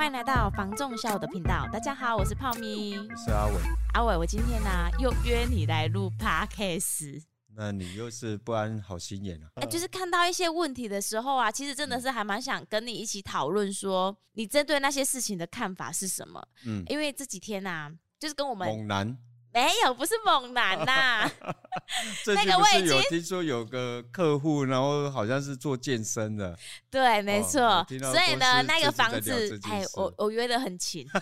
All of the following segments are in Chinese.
欢迎来到防仲小的频道。大家好，我是泡咪，我是阿伟。阿伟，我今天呢、啊、又约你来录 Podcast。那你又是不安好心眼啊？哎、欸，就是看到一些问题的时候啊，其实真的是还蛮想跟你一起讨论，说你针对那些事情的看法是什么？嗯，因为这几天啊，就是跟我们猛男。没有，不是猛男呐、啊。那个我已经有听说有个客户，然后好像是做健身的。对，没错。哦、所以呢，那个房子，哎，我我约的很勤。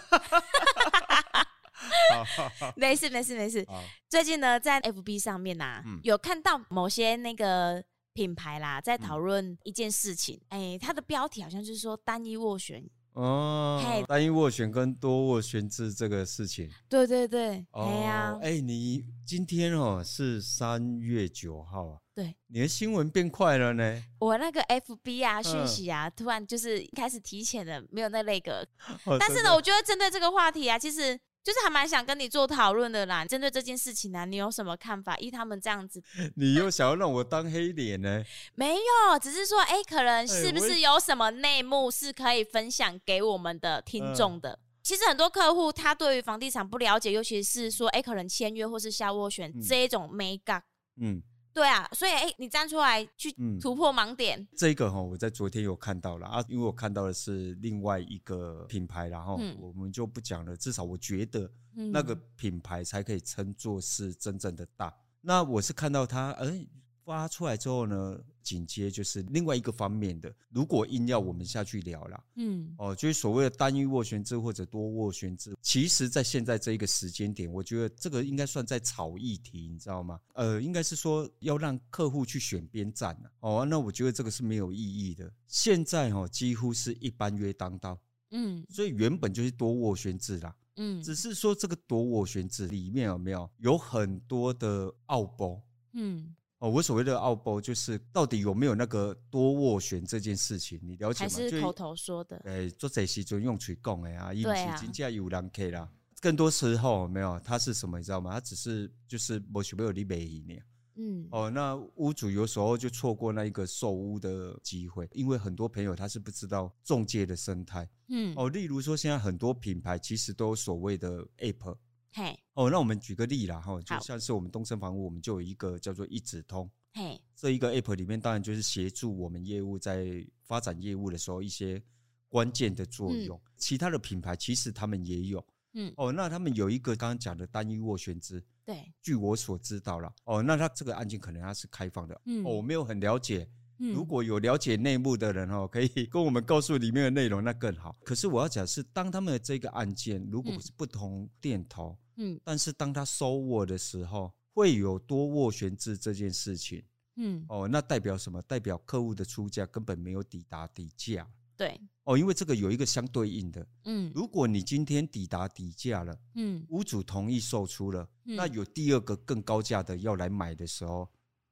没事没事没事。最近呢，在 FB 上面呐、啊，嗯、有看到某些那个品牌啦，在讨论一件事情。哎、嗯，它的标题好像就是说单一斡旋。哦，单一斡旋跟多斡旋制这个事情，对对对，哎呀、哦，哎、欸，你今天哦是三月九号啊，对，你的新闻变快了呢。我那个 FB 啊讯息啊，嗯、突然就是开始提前了，没有那那个，哦、但是呢，我觉得针对这个话题啊，其实。就是还蛮想跟你做讨论的啦，针对这件事情呢、啊，你有什么看法？依他们这样子，你又想要让我当黑脸呢？没有，只是说，哎、欸，可能是不是有什么内幕是可以分享给我们的听众的？嗯、其实很多客户他对于房地产不了解，尤其是说，哎、欸，可能签约或是下斡旋这一种美感，嗯。对啊，所以哎，你站出来去突破盲点。嗯、这个哈，我在昨天有看到了啊，因为我看到的是另外一个品牌，然后我们就不讲了。至少我觉得那个品牌才可以称作是真正的大。那我是看到它，哎。发出来之后呢，紧接就是另外一个方面的。如果硬要我们下去聊了，嗯，哦，就是所谓的单一斡旋制或者多斡旋制，其实，在现在这一个时间点，我觉得这个应该算在炒议题，你知道吗？呃，应该是说要让客户去选边站了。哦，那我觉得这个是没有意义的。现在哦，几乎是一般约当道，嗯，所以原本就是多斡旋制啦，嗯，只是说这个多斡旋制里面有没有有很多的奥博，嗯。哦，我所谓的奥步就是到底有没有那个多斡旋这件事情，你了解吗？还是口头说的？哎，做这些就用嘴讲的啊，因为金价有人客啦。更多时候没有，他是什么你知道吗？他只是就是没想要你买呢。嗯。哦，那屋主有时候就错过那一个售屋的机会，因为很多朋友他是不知道中介的生态。嗯。哦，例如说现在很多品牌其实都有所谓的 app。嘿，哦，那我们举个例啦，哈，就像是我们东森房屋，我们就有一个叫做一指通，嘿，这一个 app 里面当然就是协助我们业务在发展业务的时候一些关键的作用。嗯、其他的品牌其实他们也有，嗯，哦，那他们有一个刚刚讲的单一斡旋制，对，据我所知道了，哦，那他这个案件可能他是开放的，嗯，哦，我没有很了解。如果有了解内幕的人哦，可以跟我们告诉里面的内容，那更好。可是我要讲是，当他们的这个案件如果是不同店头，嗯，但是当他收握的时候，会有多斡旋制这件事情，嗯，哦，那代表什么？代表客户的出价根本没有抵达底价。对，哦，因为这个有一个相对应的，嗯，如果你今天抵达底价了，嗯，屋主同意售出了，那有第二个更高价的要来买的时候。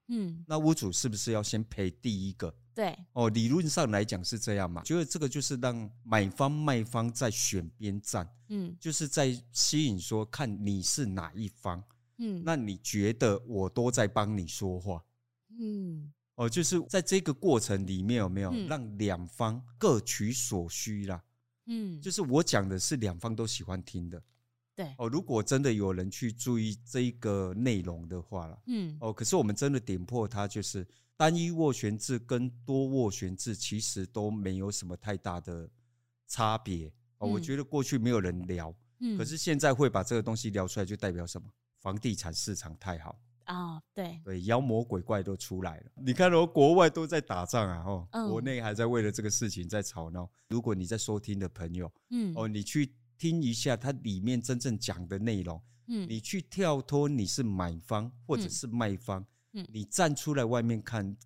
嗯，那屋主是不是要先赔第一个？对，哦，理论上来讲是这样嘛。觉得这个就是让买方卖方在选边站，嗯，就是在吸引说看你是哪一方，嗯，那你觉得我都在帮你说话，嗯，哦，就是在这个过程里面有没有让两方各取所需啦？嗯，就是我讲的是两方都喜欢听的。对哦，如果真的有人去注意这一个内容的话了，嗯，哦，可是我们真的点破它，就是单一斡旋制跟多斡旋制其实都没有什么太大的差别哦。我觉得过去没有人聊，嗯，可是现在会把这个东西聊出来，就代表什么？房地产市场太好啊，对对，妖魔鬼怪都出来了。你看哦，国外都在打仗啊，哦，国内还在为了这个事情在吵闹。如果你在收听的朋友，嗯，哦，你去。听一下它里面真正讲的内容，嗯，你去跳脱你是买方或者是卖方，嗯，你站出来外面看，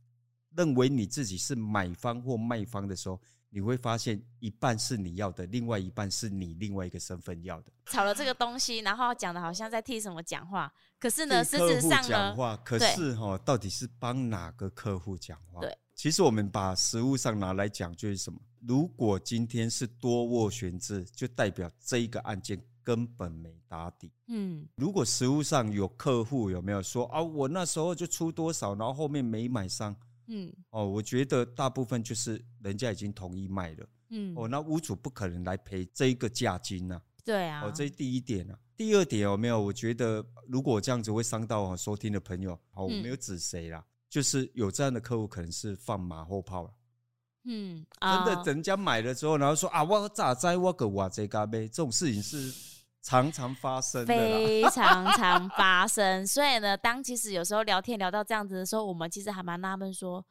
认为你自己是买方或卖方的时候，你会发现一半是你要的，另外一半是你另外一个身份要的。炒了这个东西，然后讲的好像在替什么讲话，可是呢，事实质上呢，讲话，可是哈，到底是帮哪个客户讲话？对，其实我们把实物上拿来讲，就是什么？如果今天是多斡旋制，就代表这一个案件根本没打底。嗯，如果实物上有客户有没有说啊，我那时候就出多少，然后后面没买上。嗯，哦，我觉得大部分就是人家已经同意卖了。嗯，哦，那屋主不可能来赔这一个价金呐。对啊，哦，这是第一点啊。第二点有没有？我觉得如果这样子会伤到收听的朋友，好，我没有指谁啦，就是有这样的客户可能是放马后炮了。嗯，真的，人家买了之后，然后说啊，我咋在我个哇这咖啡，这种事情是常常发生的，非常常发生。所以呢，当其实有时候聊天聊到这样子的时候，我们其实还蛮纳闷，说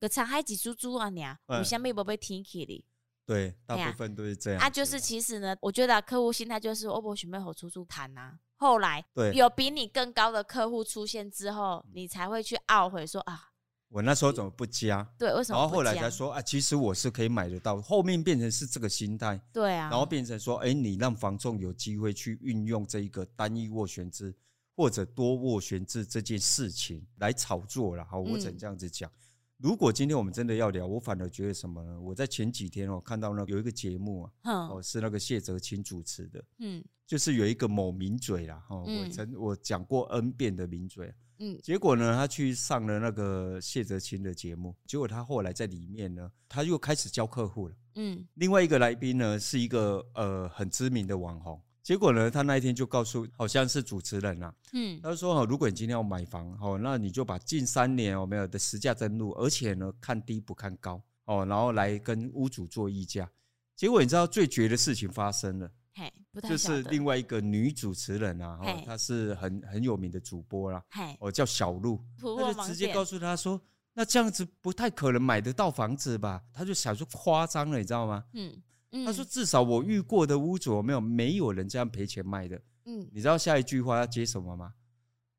个长海几猪猪啊，你啊，你下面不被听起哩？对，大部分都是这样。啊，就是其实呢，我觉得客户心态就是，我不准备和出租谈呐。后来，对，有比你更高的客户出现之后，你才会去懊悔说啊。我那时候怎么不加？对，为什么？然后后来才说啊，其实我是可以买得到。后面变成是这个心态，对啊。然后变成说，哎，你让房仲有机会去运用这一个单一斡旋制或者多斡旋制这件事情来炒作了。好，我只能这样子讲。如果今天我们真的要聊，我反而觉得什么呢？我在前几天哦看到那有一个节目啊，哦是那个谢哲青主持的，嗯，就是有一个某名嘴啦，哈，我曾我讲过 N 遍的名嘴。嗯，结果呢，他去上了那个谢哲青的节目，结果他后来在里面呢，他又开始教客户了。嗯，另外一个来宾呢是一个呃很知名的网红，结果呢，他那一天就告诉好像是主持人啊，嗯，他说如果你今天要买房，哦，那你就把近三年有没有的实价登录，而且呢看低不看高，哦，然后来跟屋主做议价。结果你知道最绝的事情发生了。嘿，就是另外一个女主持人啊，哦，她是很很有名的主播啦，哦，叫小鹿，他就直接告诉他说，那这样子不太可能买得到房子吧？他就想说夸张了，你知道吗？嗯，他说至少我遇过的屋主没有没有人这样赔钱卖的。嗯，你知道下一句话要接什么吗？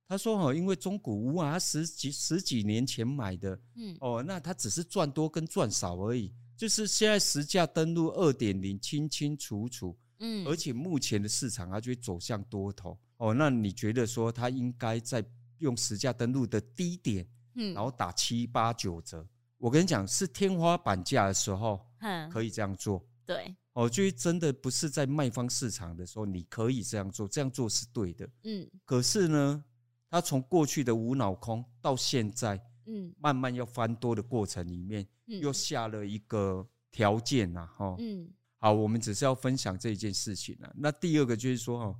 他说哦，因为中古屋啊，他十几十几年前买的，嗯，哦，那他只是赚多跟赚少而已，就是现在实价登录二点零，清清楚楚。嗯，而且目前的市场它就会走向多头哦。那你觉得说它应该在用实价登录的低点，嗯，然后打七八九折？我跟你讲，是天花板价的时候，嗯，可以这样做。对，哦，就是真的不是在卖方市场的时候，你可以这样做，这样做是对的。嗯，可是呢，它从过去的无脑空到现在，嗯，慢慢要翻多的过程里面，又下了一个条件呐，哈，嗯。好，我们只是要分享这一件事情啊。那第二个就是说，哈，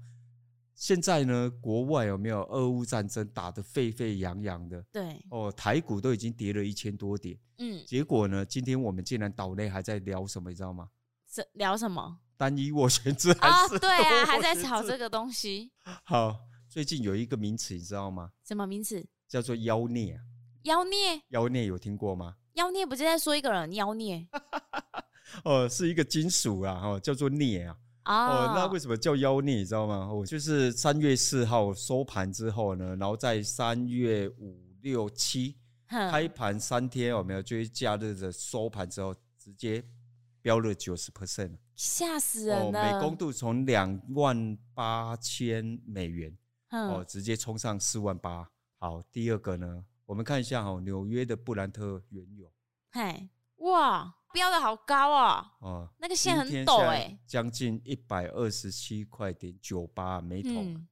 现在呢，国外有没有俄乌战争打得沸沸扬扬的？对，哦，台股都已经跌了一千多点。嗯，结果呢，今天我们竟然岛内还在聊什么，你知道吗？是聊什么？单一斡旋制还是？哦，对啊，还在炒这个东西。好，最近有一个名词，你知道吗？什么名词？叫做妖孽。妖孽？妖孽有听过吗？妖孽不是在说一个人妖孽？哦，是一个金属啊，哦，叫做镍啊。哦，那为什么叫妖孽？你知道吗？哦，就是三月四号收盘之后呢，然后在三月五六七开盘三天，有没有？就是假日的收盘之后，直接飙了九十 percent，吓死人了！哦，美公度从两万八千美元，哦，直接冲上四万八。好，第二个呢，我们看一下哦，纽约的布兰特原油，嗨，哇！飙的好高啊！哦，那个线很陡哎，将近一百二十七块点九八每桶，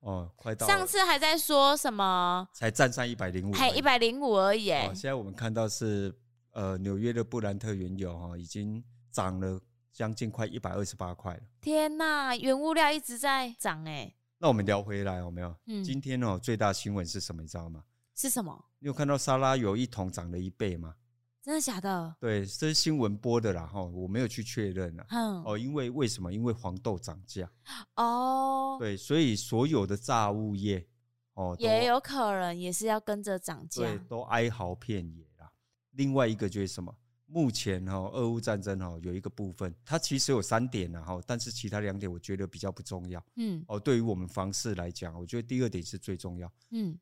哦，快到。上次还在说什么？才站上一百零五，还一百零五而已。哦，现在我们看到是呃纽约的布兰特原油哈，已经涨了将近快一百二十八块了。天呐，原物料一直在涨哎。那我们聊回来有没有？嗯，今天哦最大新闻是什么？你知道吗？是什么？你有看到沙拉油一桶涨了一倍吗？真的假的？对，这是新闻播的啦，哈，我没有去确认了。嗯，哦，因为为什么？因为黄豆涨价。哦，对，所以所有的炸物业，哦，也有可能也是要跟着涨价。对，都哀嚎遍野啦。另外一个就是什么？目前哈，俄乌战争哈，有一个部分，它其实有三点呢，哈，但是其他两点我觉得比较不重要。嗯，哦，对于我们房市来讲，我觉得第二点是最重要。嗯，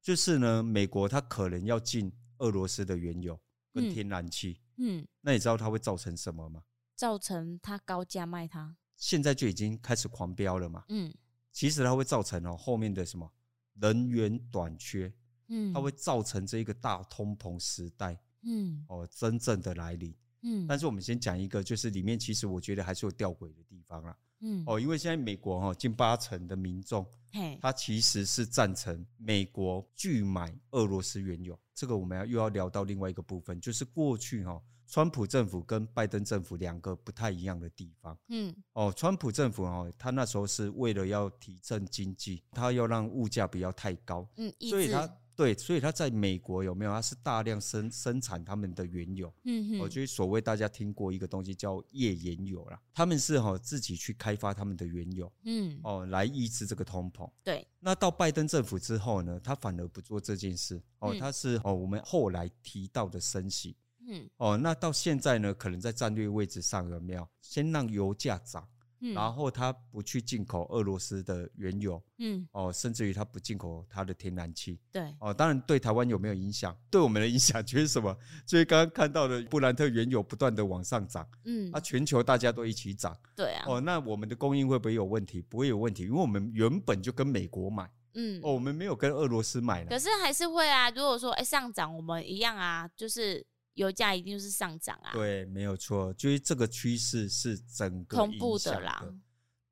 就是呢，美国它可能要进俄罗斯的原油。跟天然气，嗯，那你知道它会造成什么吗？造成它高价卖它，现在就已经开始狂飙了嘛，嗯，其实它会造成哦后面的什么？能源短缺，嗯，它会造成这一个大通膨时代，嗯，哦真正的来临，嗯，但是我们先讲一个，就是里面其实我觉得还是有吊诡的地方啦，嗯，哦，因为现在美国哈近八成的民众，嘿，他其实是赞成美国拒买俄罗斯原油。这个我们要又要聊到另外一个部分，就是过去哈，川普政府跟拜登政府两个不太一样的地方。嗯，哦，川普政府哦，他那时候是为了要提振经济，他要让物价不要太高，嗯，所以他。对，所以他在美国有没有？他是大量生生产他们的原油，嗯哼，我觉得所谓大家听过一个东西叫页岩油啦，他们是哈自己去开发他们的原油，嗯，哦，来抑制这个通膨。对，那到拜登政府之后呢，他反而不做这件事，哦，他是哦我们后来提到的升息，嗯，哦，那到现在呢，可能在战略位置上有没有先让油价涨？然后他不去进口俄罗斯的原油，嗯，哦，甚至于他不进口他的天然气，对，哦，当然对台湾有没有影响？对我们的影响就是什么？就是刚刚看到的布兰特原油不断的往上涨，嗯，啊，全球大家都一起涨，对啊，哦，那我们的供应会不会有问题？不会有问题，因为我们原本就跟美国买，嗯，哦，我们没有跟俄罗斯买，可是还是会啊。如果说哎上涨，我们一样啊，就是。油价一定是上涨啊！对，没有错，就是这个趋势是整个同步的啦。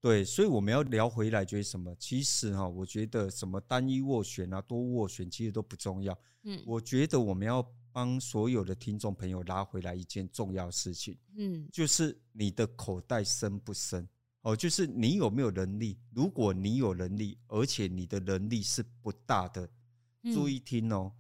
对，所以我们要聊回来，就是什么？其实哈，我觉得什么单一斡旋啊、多斡旋，其实都不重要。嗯，我觉得我们要帮所有的听众朋友拉回来一件重要事情，嗯，就是你的口袋深不深？哦，就是你有没有能力？如果你有能力，而且你的能力是不大的，注意听哦。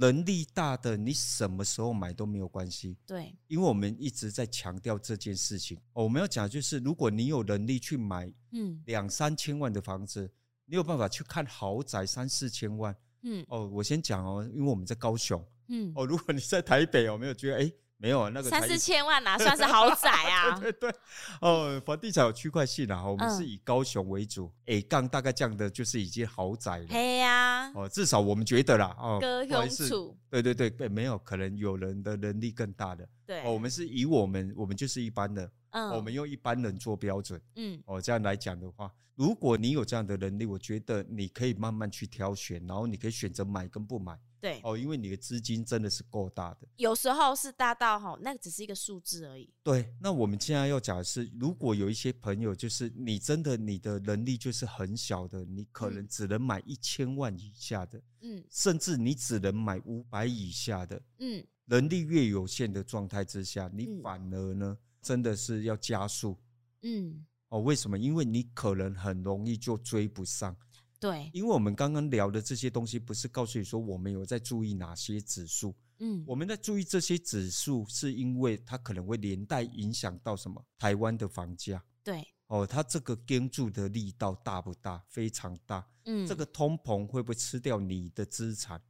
能力大的，你什么时候买都没有关系。对，因为我们一直在强调这件事情。哦，我们要讲就是，如果你有能力去买，嗯，两三千万的房子，你有办法去看豪宅三四千万，嗯，哦，我先讲哦，因为我们在高雄，嗯，哦，如果你在台北，有没有觉得，哎？没有啊，那个三四千万哪算是豪宅啊？对对对，哦，房地产有区块性啊，我们是以高雄为主，哎、嗯，杠大概这样的就是已经豪宅了。嘿呀、啊，哦，至少我们觉得啦，哦，高雄处，对对对，没有可能有人的能力更大的。对，哦，我们是以我们，我们就是一般的，嗯，我们用一般人做标准，嗯，哦，这样来讲的话，如果你有这样的能力，我觉得你可以慢慢去挑选，然后你可以选择买跟不买。对。哦，因为你的资金真的是够大的，有时候是大到哈，那个只是一个数字而已。对，那我们现在要讲的是，如果有一些朋友，就是你真的你的能力就是很小的，你可能只能买一千万以下的，嗯，甚至你只能买五百以下的，嗯，能力越有限的状态之下，你反而呢，真的是要加速，嗯，哦，为什么？因为你可能很容易就追不上。对，因为我们刚刚聊的这些东西，不是告诉你说我们有在注意哪些指数，嗯，我们在注意这些指数，是因为它可能会连带影响到什么？台湾的房价，对，哦，它这个跟住的力道大不大？非常大，嗯，这个通膨会不会吃掉你的资产？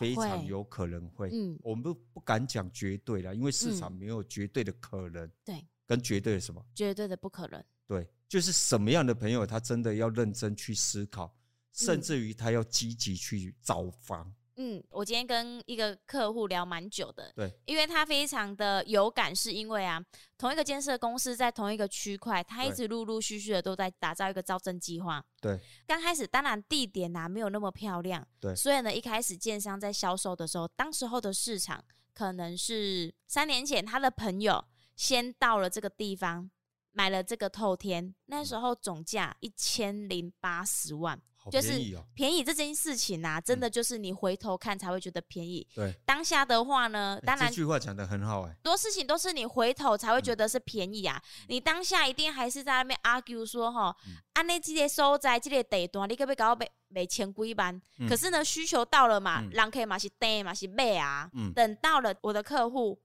非常有可能会，嗯，我们不不敢讲绝对啦，因为市场没有绝对的可能，对，跟绝对的什么？绝对的不可能。对，就是什么样的朋友，他真的要认真去思考，甚至于他要积极去找房。嗯，我今天跟一个客户聊蛮久的，对，因为他非常的有感，是因为啊，同一个建设公司在同一个区块，他一直陆陆续续的都在打造一个招生计划。对，刚开始当然地点啊没有那么漂亮，对，所以呢，一开始建商在销售的时候，当时候的市场可能是三年前他的朋友先到了这个地方。买了这个透天，那时候总价一千零八十万，就是便宜这件事情啊，真的就是你回头看才会觉得便宜。对，当下的话呢，当然这句话讲的很好哎，多事情都是你回头才会觉得是便宜啊。你当下一定还是在那边 argue 说哈，按那这些收在这些地段，你可不可以搞到每千几万？可是呢，需求到了嘛，人可以嘛是等嘛是卖啊。等到了我的客户，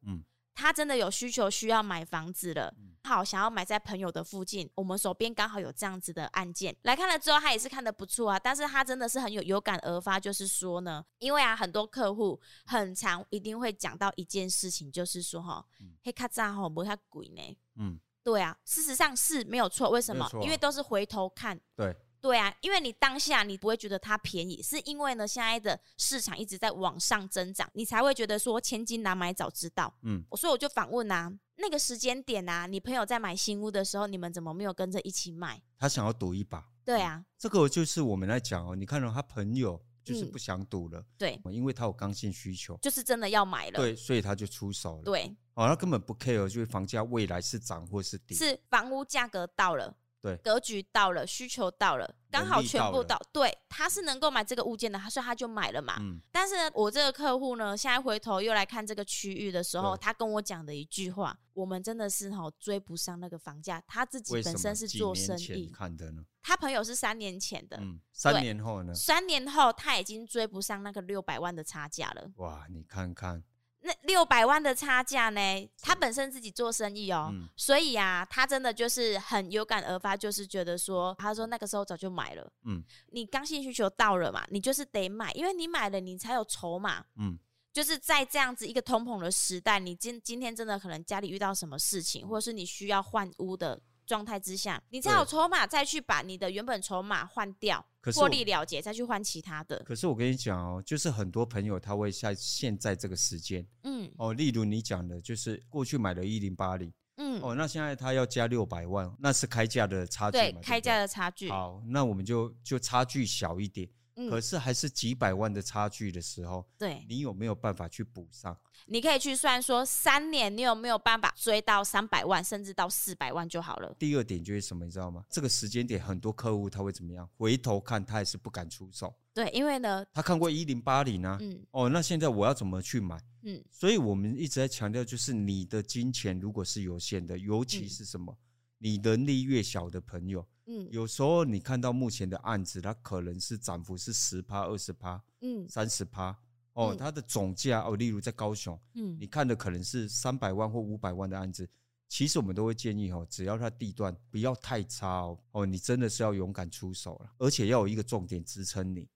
他真的有需求需要买房子了。好，想要买在朋友的附近，我们手边刚好有这样子的案件，来看了之后，他也是看的不错啊。但是他真的是很有有感而发，就是说呢，因为啊，很多客户很常一定会讲到一件事情，就是说哈，黑卡扎哈不太贵呢。嗯，对啊，事实上是没有错。为什么？因为都是回头看。对。对啊，因为你当下你不会觉得它便宜，是因为呢，现在的市场一直在往上增长，你才会觉得说千金难买早知道。嗯，所以我就反问啊，那个时间点啊，你朋友在买新屋的时候，你们怎么没有跟着一起买？他想要赌一把。对啊，这个就是我们来讲哦，你看到他朋友就是不想赌了，对，因为他有刚性需求，就是真的要买了，对，所以他就出手了。对，哦，他根本不 care，就是房价未来是涨或是跌，是房屋价格到了。对，格局到了，需求到了，刚好全部到，对，他是能够买这个物件的，所以他就买了嘛。嗯。但是呢，我这个客户呢，现在回头又来看这个区域的时候，他跟我讲的一句话，我们真的是哈追不上那个房价。他自己本身是做生意，看的呢。他朋友是三年前的，嗯，三年后呢？三年后他已经追不上那个六百万的差价了。哇，你看看。那六百万的差价呢？他本身自己做生意哦，嗯、所以啊，他真的就是很有感而发，就是觉得说，他说那个时候早就买了。嗯，你刚性需求到了嘛，你就是得买，因为你买了，你才有筹码。嗯，就是在这样子一个通膨的时代，你今今天真的可能家里遇到什么事情，或者是你需要换屋的。状态之下，你才有筹码再去把你的原本筹码换掉，获利了结，再去换其他的。可是我跟你讲哦，就是很多朋友他会在现在这个时间，嗯，哦，例如你讲的，就是过去买了一零八零，嗯，哦，那现在他要加六百万，那是开价的差距嘛？对，开价的差距。好，那我们就就差距小一点。可是还是几百万的差距的时候，对，你有没有办法去补上？你可以去算说三年，你有没有办法追到三百万，甚至到四百万就好了。第二点就是什么，你知道吗？这个时间点，很多客户他会怎么样？回头看他也是不敢出手。对，因为呢，他看过一零八零啊，嗯，哦，那现在我要怎么去买？嗯，所以我们一直在强调，就是你的金钱如果是有限的，尤其是什么，嗯、你能力越小的朋友。嗯，有时候你看到目前的案子，它可能是涨幅是十趴、二十趴，嗯，三十趴，哦，它的总价哦，例如在高雄，嗯，你看的可能是三百万或五百万的案子，其实我们都会建议哦，只要它地段不要太差哦，哦，你真的是要勇敢出手了，而且要有一个重点支撑你，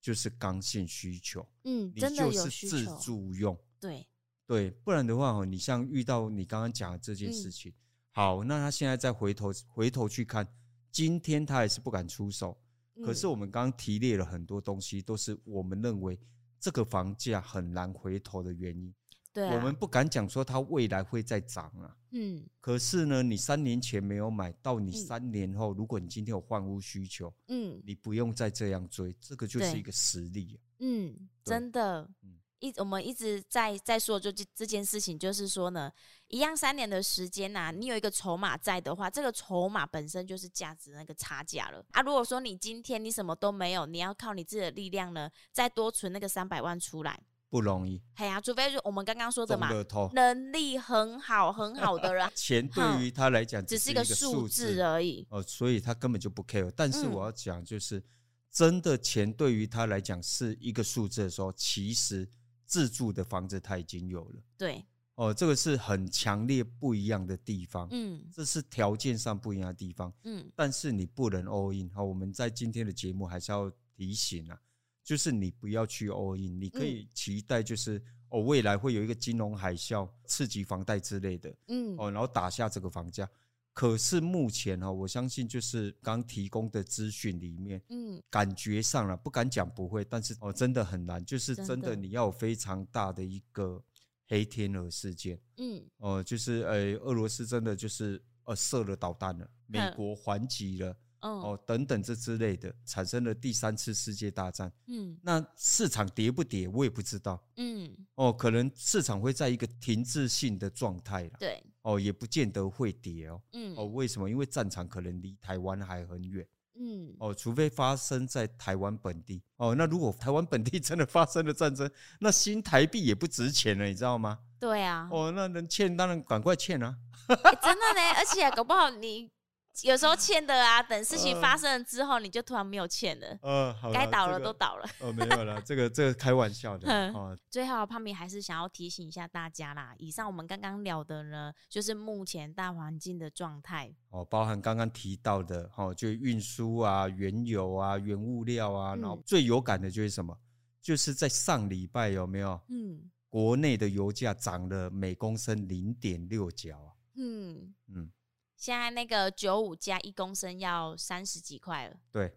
就是刚性需求，嗯，你就是自住用，对。对，不然的话哦，你像遇到你刚刚讲的这件事情，好，那他现在再回头回头去看。今天他还是不敢出手，可是我们刚刚提列了很多东西，都是我们认为这个房价很难回头的原因。对，我们不敢讲说它未来会再涨啊。嗯，可是呢，你三年前没有买到，你三年后，如果你今天有换屋需求，嗯，你不用再这样追，这个就是一个实力。嗯，真的。一我们一直在在说，就这这件事情，就是说呢，一样三年的时间呐、啊，你有一个筹码在的话，这个筹码本身就是价值那个差价了啊。如果说你今天你什么都没有，你要靠你自己的力量呢，再多存那个三百万出来，不容易。哎呀，除非是我们刚刚说的嘛，能力很好很好的人，钱对于他来讲只是一个数字而已哦，所以他根本就不 care。但是我要讲，就是、嗯、真的钱对于他来讲是一个数字的时候，其实。自住的房子他已经有了，对，哦，这个是很强烈不一样的地方，嗯，这是条件上不一样的地方，嗯，但是你不能 all in，好，我们在今天的节目还是要提醒啊，就是你不要去 all in，你可以期待就是哦，未来会有一个金融海啸刺激房贷之类的，嗯，哦，然后打下这个房价。可是目前哈，我相信就是刚提供的资讯里面，嗯，感觉上了不敢讲不会，但是哦，真的很难，就是真的你要有非常大的一个黑天鹅事件，嗯，哦，就是呃，俄罗斯真的就是呃射了导弹了，美国还击了。哦，等等这之类的，产生了第三次世界大战。嗯，那市场跌不跌，我也不知道。嗯，哦，可能市场会在一个停滞性的状态了。对，哦，也不见得会跌哦。嗯，哦，为什么？因为战场可能离台湾还很远。嗯，哦，除非发生在台湾本地。哦，那如果台湾本地真的发生了战争，那新台币也不值钱了，你知道吗？对啊。哦，那能欠当然赶快欠啊。欸，真的呢，而且搞不好你。有时候欠的啊，等事情发生了之后，你就突然没有欠了。嗯，好，该倒了都倒了。哦，没有了，这个这个开玩笑的。哦，最后胖咪还是想要提醒一下大家啦，以上我们刚刚聊的呢，就是目前大环境的状态。哦，包含刚刚提到的，哦，就运输啊、原油啊、原物料啊，然后最有感的就是什么？就是在上礼拜有没有？嗯，国内的油价涨了每公升零点六角。嗯嗯。现在那个九五加一公升要三十几块了，对，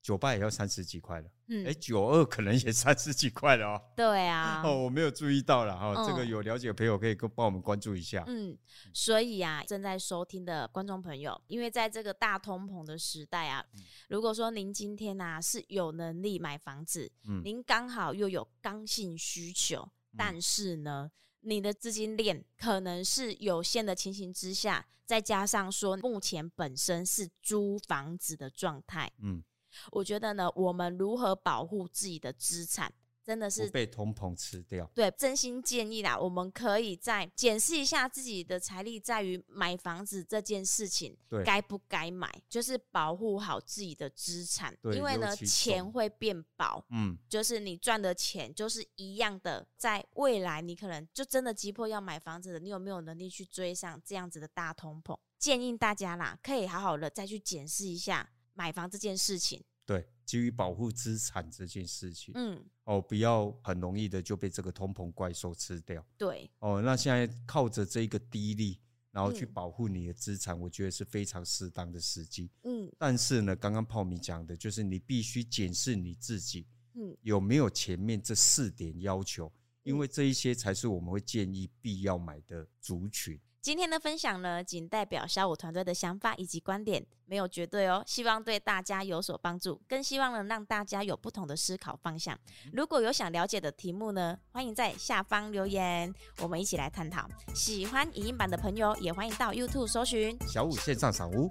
九八也要三十几块了，嗯，哎，九二可能也三十几块了哦。对啊，哦，我没有注意到了哈，这个有了解的朋友可以帮我们关注一下。嗯，所以啊，正在收听的观众朋友，因为在这个大通膨的时代啊，如果说您今天啊是有能力买房子，嗯，您刚好又有刚性需求，但是呢。你的资金链可能是有限的情形之下，再加上说目前本身是租房子的状态，嗯，我觉得呢，我们如何保护自己的资产？真的是被通膨吃掉。对，真心建议啦，我们可以再检视一下自己的财力，在于买房子这件事情，对，该不该买，就是保护好自己的资产。对，因为呢，钱会变薄，嗯，就是你赚的钱就是一样的，在未来你可能就真的急迫要买房子了，你有没有能力去追上这样子的大通膨？建议大家啦，可以好好的再去检视一下买房这件事情。对，基于保护资产这件事情，嗯，哦，不要很容易的就被这个通膨怪兽吃掉。对，哦，那现在靠着这个低利，然后去保护你的资产，我觉得是非常适当的时机。嗯，但是呢，刚刚泡米讲的就是你必须检视你自己，嗯，有没有前面这四点要求，因为这一些才是我们会建议必要买的族群。今天的分享呢，仅代表小五团队的想法以及观点，没有绝对哦。希望对大家有所帮助，更希望能让大家有不同的思考方向。如果有想了解的题目呢，欢迎在下方留言，我们一起来探讨。喜欢影音版的朋友，也欢迎到 YouTube 搜寻小五线上赏屋，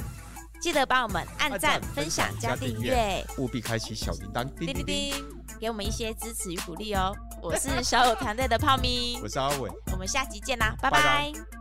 记得帮我们按赞、分享、加订阅，务必开启小铃铛，叮叮叮，给我们一些支持与鼓励哦。我是小五团队的泡咪，我是阿伟，我们下集见啦，拜拜。拜拜